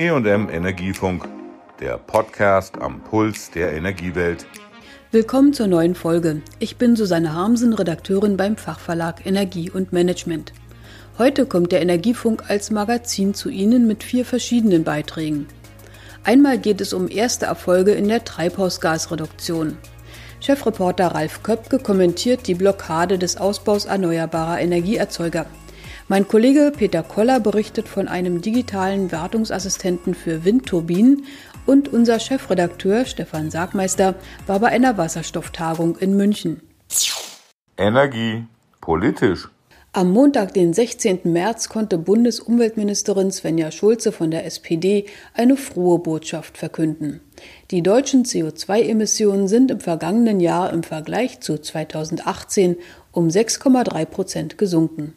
EM Energiefunk, der Podcast am Puls der Energiewelt. Willkommen zur neuen Folge. Ich bin Susanne Harmsen, Redakteurin beim Fachverlag Energie und Management. Heute kommt der Energiefunk als Magazin zu Ihnen mit vier verschiedenen Beiträgen. Einmal geht es um erste Erfolge in der Treibhausgasreduktion. Chefreporter Ralf Köpke kommentiert die Blockade des Ausbaus erneuerbarer Energieerzeuger. Mein Kollege Peter Koller berichtet von einem digitalen Wartungsassistenten für Windturbinen und unser Chefredakteur Stefan Sargmeister war bei einer Wasserstofftagung in München. Energie politisch. Am Montag, den 16. März, konnte Bundesumweltministerin Svenja Schulze von der SPD eine frohe Botschaft verkünden. Die deutschen CO2-Emissionen sind im vergangenen Jahr im Vergleich zu 2018 um 6,3 Prozent gesunken.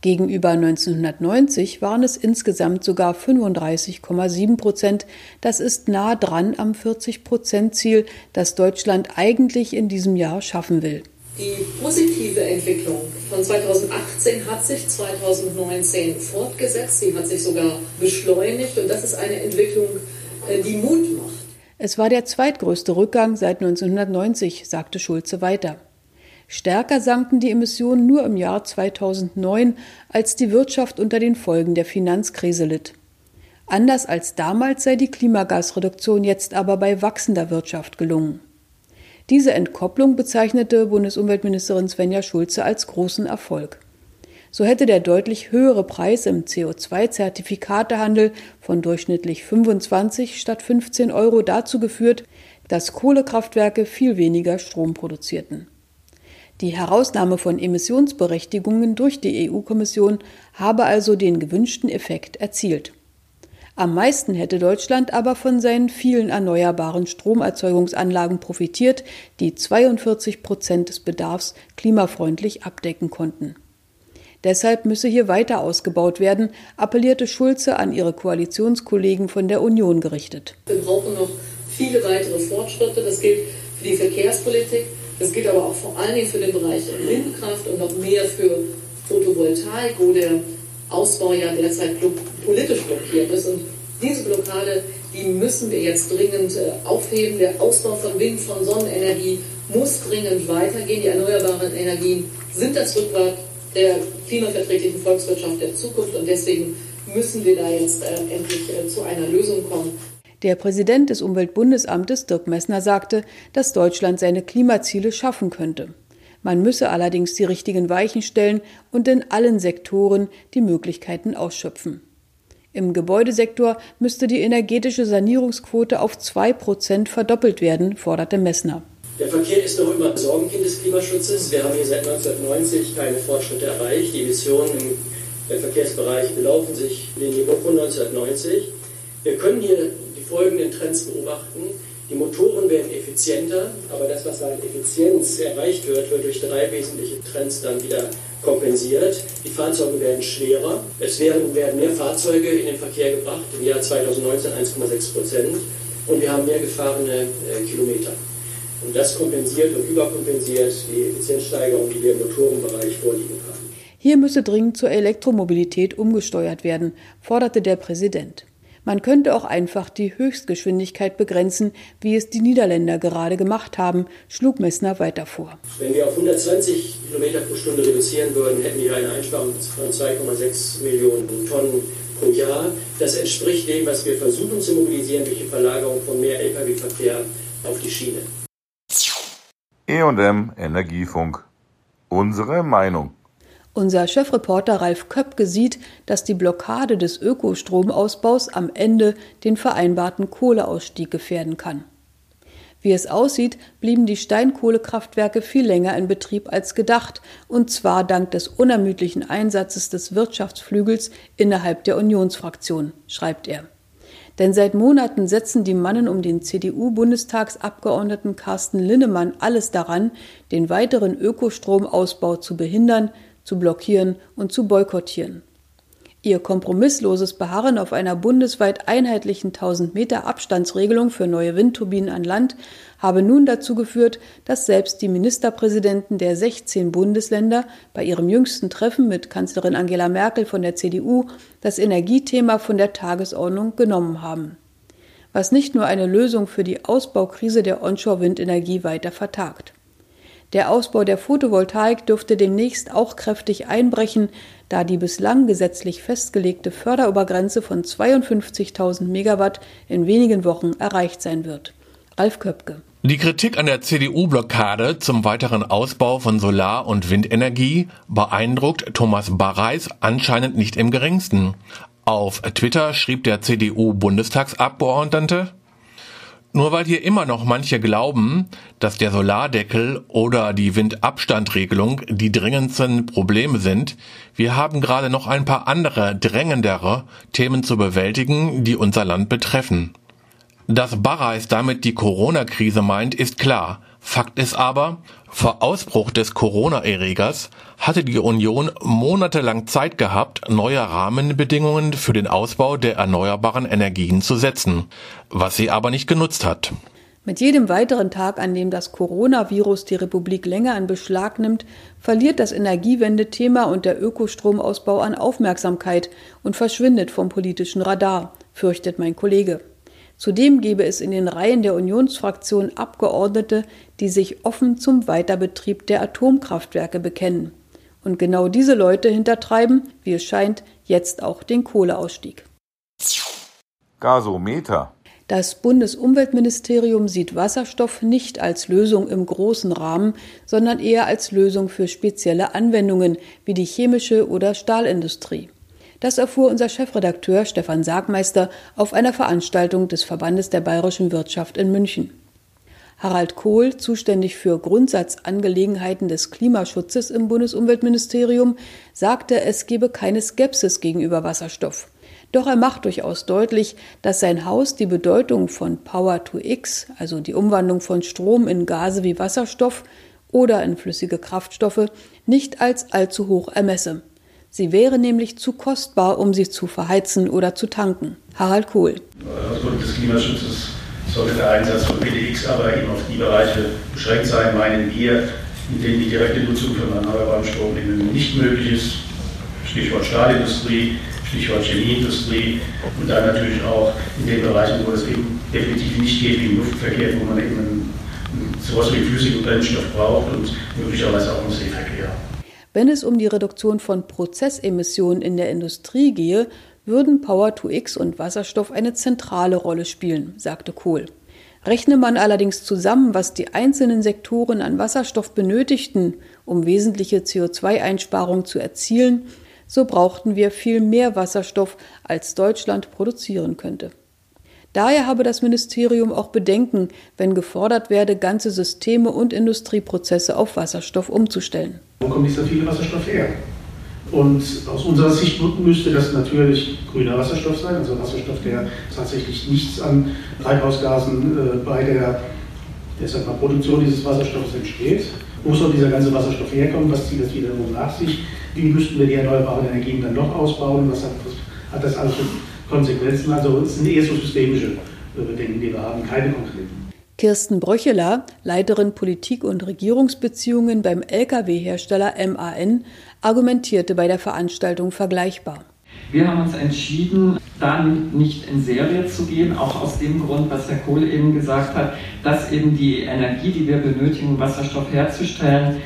Gegenüber 1990 waren es insgesamt sogar 35,7 Prozent. Das ist nah dran am 40-Prozent-Ziel, das Deutschland eigentlich in diesem Jahr schaffen will. Die positive Entwicklung von 2018 hat sich 2019 fortgesetzt. Sie hat sich sogar beschleunigt. Und das ist eine Entwicklung, äh, die Mut macht. Es war der zweitgrößte Rückgang seit 1990, sagte Schulze weiter. Stärker sanken die Emissionen nur im Jahr 2009, als die Wirtschaft unter den Folgen der Finanzkrise litt. Anders als damals sei die Klimagasreduktion jetzt aber bei wachsender Wirtschaft gelungen. Diese Entkopplung bezeichnete Bundesumweltministerin Svenja Schulze als großen Erfolg. So hätte der deutlich höhere Preis im CO2-Zertifikatehandel von durchschnittlich 25 statt 15 Euro dazu geführt, dass Kohlekraftwerke viel weniger Strom produzierten. Die Herausnahme von Emissionsberechtigungen durch die EU-Kommission habe also den gewünschten Effekt erzielt. Am meisten hätte Deutschland aber von seinen vielen erneuerbaren Stromerzeugungsanlagen profitiert, die 42 Prozent des Bedarfs klimafreundlich abdecken konnten. Deshalb müsse hier weiter ausgebaut werden, appellierte Schulze an ihre Koalitionskollegen von der Union gerichtet. Wir brauchen noch viele weitere Fortschritte. Das gilt für die Verkehrspolitik, das gilt aber auch vor allen Dingen für den Bereich Windkraft und noch mehr für Photovoltaik, wo der Ausbau ja derzeit politisch blockiert ist. Und diese Blockade, die müssen wir jetzt dringend äh, aufheben. Der Ausbau von Wind, von Sonnenenergie muss dringend weitergehen. Die erneuerbaren Energien sind das Rückgrat der klimaverträglichen Volkswirtschaft der Zukunft und deswegen müssen wir da jetzt äh, endlich äh, zu einer Lösung kommen. Der Präsident des Umweltbundesamtes Dirk Messner sagte, dass Deutschland seine Klimaziele schaffen könnte. Man müsse allerdings die richtigen Weichen stellen und in allen Sektoren die Möglichkeiten ausschöpfen. Im Gebäudesektor müsste die energetische Sanierungsquote auf zwei Prozent verdoppelt werden, forderte Messner. Der Verkehr ist noch immer Sorgenkind des Klimaschutzes. Wir haben hier seit 1990 keine Fortschritte erreicht. Die Emissionen im Verkehrsbereich belaufen sich in den Niveau von 1990. Wir können hier folgenden Trends beobachten. Die Motoren werden effizienter, aber das, was an Effizienz erreicht wird, wird durch drei wesentliche Trends dann wieder kompensiert. Die Fahrzeuge werden schwerer, es werden, werden mehr Fahrzeuge in den Verkehr gebracht, im Jahr 2019 1,6 Prozent, und wir haben mehr gefahrene äh, Kilometer. Und das kompensiert und überkompensiert die Effizienzsteigerung, die wir im Motorenbereich vorliegen haben. Hier müsse dringend zur Elektromobilität umgesteuert werden, forderte der Präsident. Man könnte auch einfach die Höchstgeschwindigkeit begrenzen, wie es die Niederländer gerade gemacht haben, schlug Messner weiter vor. Wenn wir auf 120 km pro Stunde reduzieren würden, hätten wir eine Einsparung von 2,6 Millionen Tonnen pro Jahr. Das entspricht dem, was wir versuchen zu mobilisieren durch die Verlagerung von mehr Lkw-Verkehr auf die Schiene. EM Energiefunk. Unsere Meinung. Unser Chefreporter Ralf Köpke sieht, dass die Blockade des Ökostromausbaus am Ende den vereinbarten Kohleausstieg gefährden kann. Wie es aussieht, blieben die Steinkohlekraftwerke viel länger in Betrieb als gedacht, und zwar dank des unermüdlichen Einsatzes des Wirtschaftsflügels innerhalb der Unionsfraktion, schreibt er. Denn seit Monaten setzen die Mannen um den CDU-Bundestagsabgeordneten Carsten Linnemann alles daran, den weiteren Ökostromausbau zu behindern, zu blockieren und zu boykottieren. Ihr kompromissloses Beharren auf einer bundesweit einheitlichen 1000 Meter Abstandsregelung für neue Windturbinen an Land habe nun dazu geführt, dass selbst die Ministerpräsidenten der 16 Bundesländer bei ihrem jüngsten Treffen mit Kanzlerin Angela Merkel von der CDU das Energiethema von der Tagesordnung genommen haben. Was nicht nur eine Lösung für die Ausbaukrise der Onshore-Windenergie weiter vertagt. Der Ausbau der Photovoltaik dürfte demnächst auch kräftig einbrechen, da die bislang gesetzlich festgelegte Förderobergrenze von 52.000 Megawatt in wenigen Wochen erreicht sein wird. Ralf Köpke. Die Kritik an der CDU-Blockade zum weiteren Ausbau von Solar- und Windenergie beeindruckt Thomas Barreis anscheinend nicht im geringsten. Auf Twitter schrieb der CDU-Bundestagsabgeordnete, nur weil hier immer noch manche glauben, dass der Solardeckel oder die Windabstandregelung die dringendsten Probleme sind, wir haben gerade noch ein paar andere drängendere Themen zu bewältigen, die unser Land betreffen. Dass Barreis damit die Corona-Krise meint, ist klar. Fakt ist aber, vor Ausbruch des Corona-Erregers hatte die Union monatelang Zeit gehabt, neue Rahmenbedingungen für den Ausbau der erneuerbaren Energien zu setzen, was sie aber nicht genutzt hat. Mit jedem weiteren Tag, an dem das Coronavirus die Republik länger in Beschlag nimmt, verliert das Energiewende-Thema und der Ökostromausbau an Aufmerksamkeit und verschwindet vom politischen Radar, fürchtet mein Kollege. Zudem gebe es in den Reihen der Unionsfraktion Abgeordnete, die sich offen zum Weiterbetrieb der Atomkraftwerke bekennen. Und genau diese Leute hintertreiben, wie es scheint, jetzt auch den Kohleausstieg. Gasometer. Das Bundesumweltministerium sieht Wasserstoff nicht als Lösung im großen Rahmen, sondern eher als Lösung für spezielle Anwendungen wie die chemische oder Stahlindustrie. Das erfuhr unser Chefredakteur Stefan Sargmeister auf einer Veranstaltung des Verbandes der bayerischen Wirtschaft in München. Harald Kohl, zuständig für Grundsatzangelegenheiten des Klimaschutzes im Bundesumweltministerium, sagte, es gebe keine Skepsis gegenüber Wasserstoff. Doch er macht durchaus deutlich, dass sein Haus die Bedeutung von Power to X, also die Umwandlung von Strom in Gase wie Wasserstoff oder in flüssige Kraftstoffe, nicht als allzu hoch ermesse. Sie wäre nämlich zu kostbar, um sie zu verheizen oder zu tanken. Harald Kohl. Aus Grund des Klimaschutzes sollte der Einsatz von PDX aber eben auf die Bereiche beschränkt sein, meinen wir, in denen die direkte Nutzung von erneuerbarem Strom nicht möglich ist. Stichwort Stahlindustrie, Stichwort Chemieindustrie und dann natürlich auch in den Bereichen, wo es eben definitiv nicht geht, wie im Luftverkehr, wo man eben sowas wie flüssigen Brennstoff braucht und möglicherweise auch im Seeverkehr. Wenn es um die Reduktion von Prozessemissionen in der Industrie gehe, würden Power-to-X und Wasserstoff eine zentrale Rolle spielen, sagte Kohl. Rechne man allerdings zusammen, was die einzelnen Sektoren an Wasserstoff benötigten, um wesentliche CO2-Einsparungen zu erzielen, so brauchten wir viel mehr Wasserstoff, als Deutschland produzieren könnte. Daher habe das Ministerium auch Bedenken, wenn gefordert werde, ganze Systeme und Industrieprozesse auf Wasserstoff umzustellen. Wo kommt dieser viele Wasserstoff her? Und aus unserer Sicht müsste das natürlich grüner Wasserstoff sein, also Wasserstoff, der tatsächlich nichts an Treibhausgasen äh, bei der, der Produktion dieses Wasserstoffs entsteht. Wo soll dieser ganze Wasserstoff herkommen? Was zieht das wiederum nach sich? Wie müssten wir die erneuerbaren Energien dann noch ausbauen? Was hat, was hat das alles für Konsequenzen? Also es sind eher so systemische äh, Bedenken, die wir haben, keine konkreten. Kirsten Bröcheler, Leiterin Politik- und Regierungsbeziehungen beim Lkw-Hersteller MAN, argumentierte bei der Veranstaltung vergleichbar. Wir haben uns entschieden, da nicht in Serie zu gehen, auch aus dem Grund, was Herr Kohl eben gesagt hat, dass eben die Energie, die wir benötigen, um Wasserstoff herzustellen,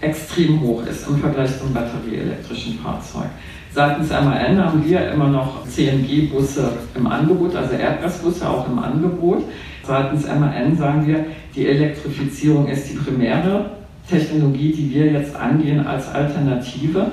extrem hoch ist im Vergleich zum batterieelektrischen Fahrzeug. Seitens MAN haben wir immer noch CNG-Busse im Angebot, also Erdgasbusse auch im Angebot. Seitens MAN sagen wir, die Elektrifizierung ist die primäre Technologie, die wir jetzt angehen als Alternative,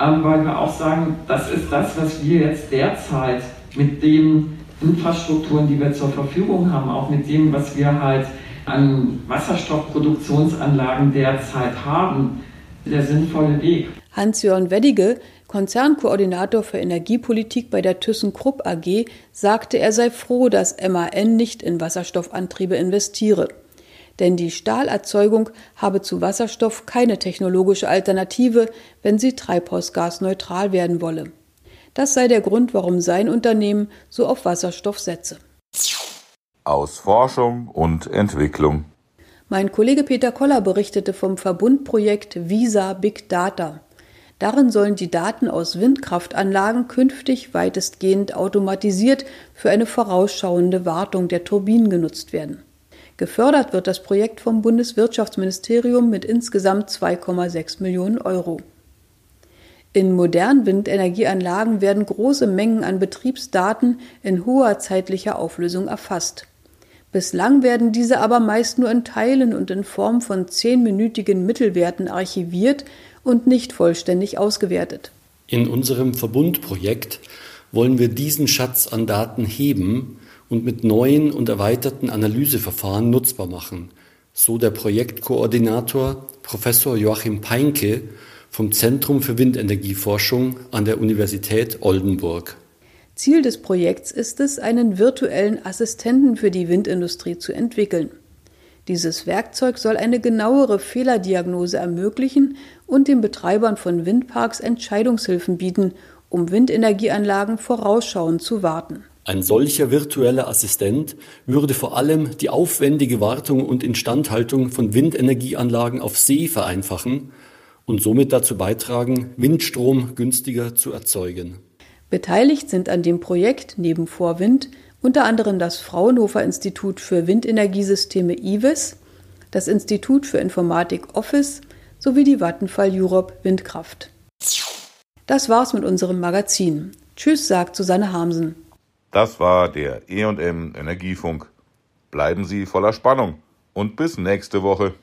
ähm, weil wir auch sagen, das ist das, was wir jetzt derzeit mit den Infrastrukturen, die wir zur Verfügung haben, auch mit dem, was wir halt an Wasserstoffproduktionsanlagen derzeit haben, der sinnvolle Weg. Hans-Jörn Weddige, Konzernkoordinator für Energiepolitik bei der ThyssenKrupp AG, sagte, er sei froh, dass MAN nicht in Wasserstoffantriebe investiere. Denn die Stahlerzeugung habe zu Wasserstoff keine technologische Alternative, wenn sie treibhausgasneutral werden wolle. Das sei der Grund, warum sein Unternehmen so auf Wasserstoff setze. Aus Forschung und Entwicklung. Mein Kollege Peter Koller berichtete vom Verbundprojekt Visa Big Data. Darin sollen die Daten aus Windkraftanlagen künftig weitestgehend automatisiert für eine vorausschauende Wartung der Turbinen genutzt werden. Gefördert wird das Projekt vom Bundeswirtschaftsministerium mit insgesamt 2,6 Millionen Euro. In modernen Windenergieanlagen werden große Mengen an Betriebsdaten in hoher zeitlicher Auflösung erfasst. Bislang werden diese aber meist nur in Teilen und in Form von zehnminütigen Mittelwerten archiviert und nicht vollständig ausgewertet. In unserem Verbundprojekt wollen wir diesen Schatz an Daten heben und mit neuen und erweiterten Analyseverfahren nutzbar machen, so der Projektkoordinator Professor Joachim Peinke vom Zentrum für Windenergieforschung an der Universität Oldenburg. Ziel des Projekts ist es, einen virtuellen Assistenten für die Windindustrie zu entwickeln. Dieses Werkzeug soll eine genauere Fehlerdiagnose ermöglichen und den Betreibern von Windparks Entscheidungshilfen bieten, um Windenergieanlagen vorausschauend zu warten. Ein solcher virtueller Assistent würde vor allem die aufwendige Wartung und Instandhaltung von Windenergieanlagen auf See vereinfachen und somit dazu beitragen, Windstrom günstiger zu erzeugen. Beteiligt sind an dem Projekt neben Vorwind unter anderem das Fraunhofer Institut für Windenergiesysteme IWIS, das Institut für Informatik Office sowie die Vattenfall Europe Windkraft. Das war's mit unserem Magazin. Tschüss, sagt Susanne Hamsen. Das war der E&M Energiefunk. Bleiben Sie voller Spannung und bis nächste Woche.